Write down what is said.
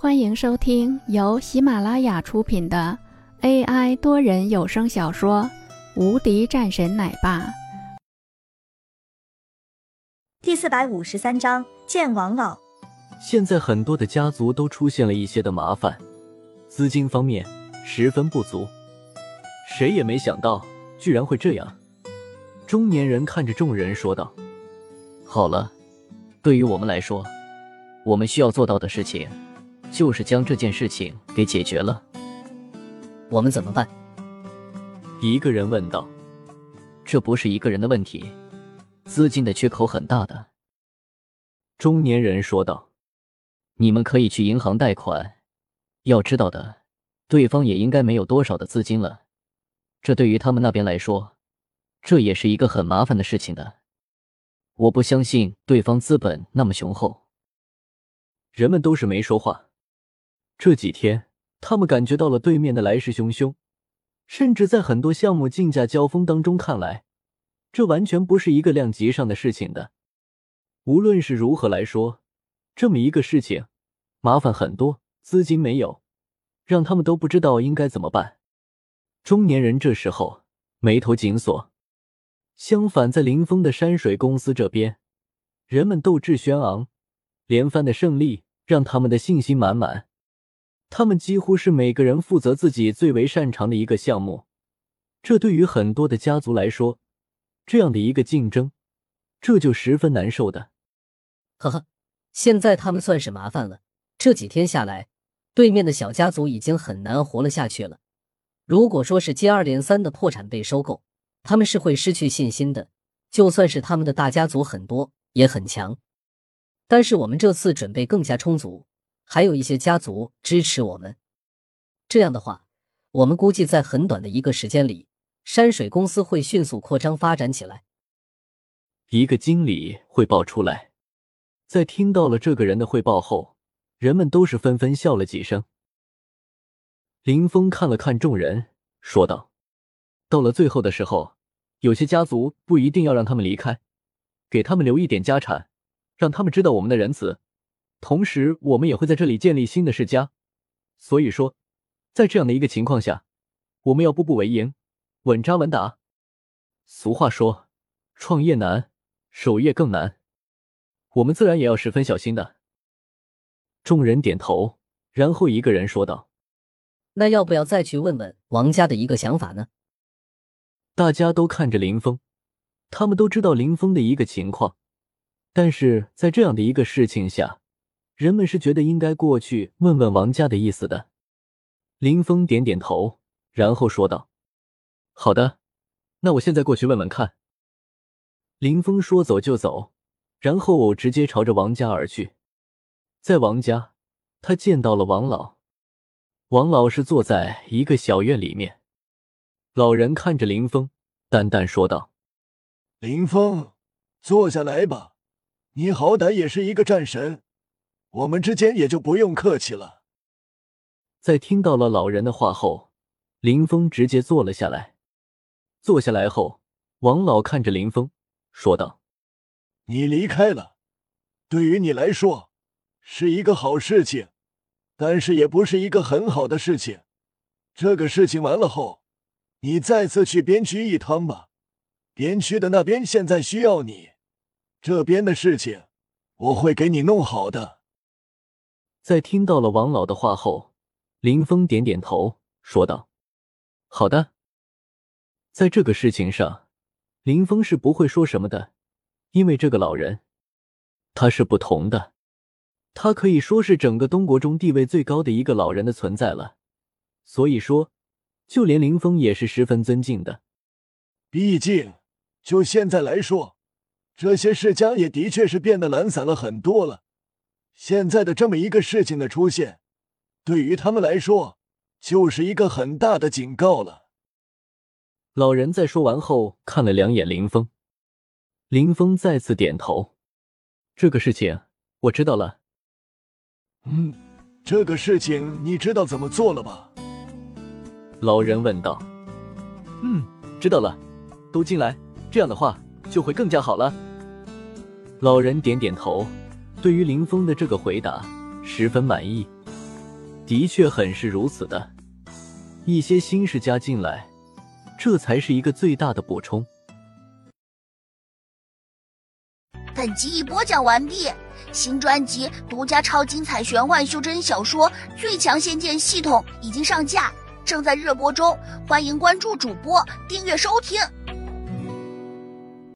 欢迎收听由喜马拉雅出品的 AI 多人有声小说《无敌战神奶爸》第四百五十三章见王老。现在很多的家族都出现了一些的麻烦，资金方面十分不足。谁也没想到，居然会这样。中年人看着众人说道：“好了，对于我们来说，我们需要做到的事情。”就是将这件事情给解决了。我们怎么办？一个人问道。这不是一个人的问题，资金的缺口很大的。中年人说道。你们可以去银行贷款。要知道的，对方也应该没有多少的资金了。这对于他们那边来说，这也是一个很麻烦的事情的。我不相信对方资本那么雄厚。人们都是没说话。这几天，他们感觉到了对面的来势汹汹，甚至在很多项目竞价交锋当中看来，这完全不是一个量级上的事情的。无论是如何来说，这么一个事情，麻烦很多，资金没有，让他们都不知道应该怎么办。中年人这时候眉头紧锁。相反，在林峰的山水公司这边，人们斗志轩昂，连番的胜利让他们的信心满满。他们几乎是每个人负责自己最为擅长的一个项目，这对于很多的家族来说，这样的一个竞争，这就十分难受的。呵呵，现在他们算是麻烦了。这几天下来，对面的小家族已经很难活了下去了。如果说是接二连三的破产被收购，他们是会失去信心的。就算是他们的大家族很多也很强，但是我们这次准备更加充足。还有一些家族支持我们，这样的话，我们估计在很短的一个时间里，山水公司会迅速扩张发展起来。一个经理汇报出来，在听到了这个人的汇报后，人们都是纷纷笑了几声。林峰看了看众人，说道：“到了最后的时候，有些家族不一定要让他们离开，给他们留一点家产，让他们知道我们的仁慈。”同时，我们也会在这里建立新的世家，所以说，在这样的一个情况下，我们要步步为营，稳扎稳打。俗话说，创业难，守业更难，我们自然也要十分小心的。众人点头，然后一个人说道：“那要不要再去问问王家的一个想法呢？”大家都看着林峰，他们都知道林峰的一个情况，但是在这样的一个事情下。人们是觉得应该过去问问王家的意思的。林峰点点头，然后说道：“好的，那我现在过去问问看。”林峰说走就走，然后直接朝着王家而去。在王家，他见到了王老。王老是坐在一个小院里面，老人看着林峰，淡淡说道：“林峰，坐下来吧，你好歹也是一个战神。”我们之间也就不用客气了。在听到了老人的话后，林峰直接坐了下来。坐下来后，王老看着林峰说道：“你离开了，对于你来说是一个好事情，但是也不是一个很好的事情。这个事情完了后，你再次去边区一趟吧。边区的那边现在需要你，这边的事情我会给你弄好的。”在听到了王老的话后，林峰点点头，说道：“好的。”在这个事情上，林峰是不会说什么的，因为这个老人，他是不同的，他可以说是整个东国中地位最高的一个老人的存在了。所以说，就连林峰也是十分尊敬的。毕竟，就现在来说，这些世家也的确是变得懒散了很多了。现在的这么一个事情的出现，对于他们来说就是一个很大的警告了。老人在说完后，看了两眼林峰，林峰再次点头：“这个事情我知道了。”“嗯，这个事情你知道怎么做了吧？”老人问道。“嗯，知道了，都进来，这样的话就会更加好了。”老人点点头。对于林峰的这个回答十分满意，的确很是如此的。一些新世家进来，这才是一个最大的补充。本集已播讲完毕，新专辑独家超精彩玄幻修真小说《最强仙剑系统》已经上架，正在热播中，欢迎关注主播，订阅收听。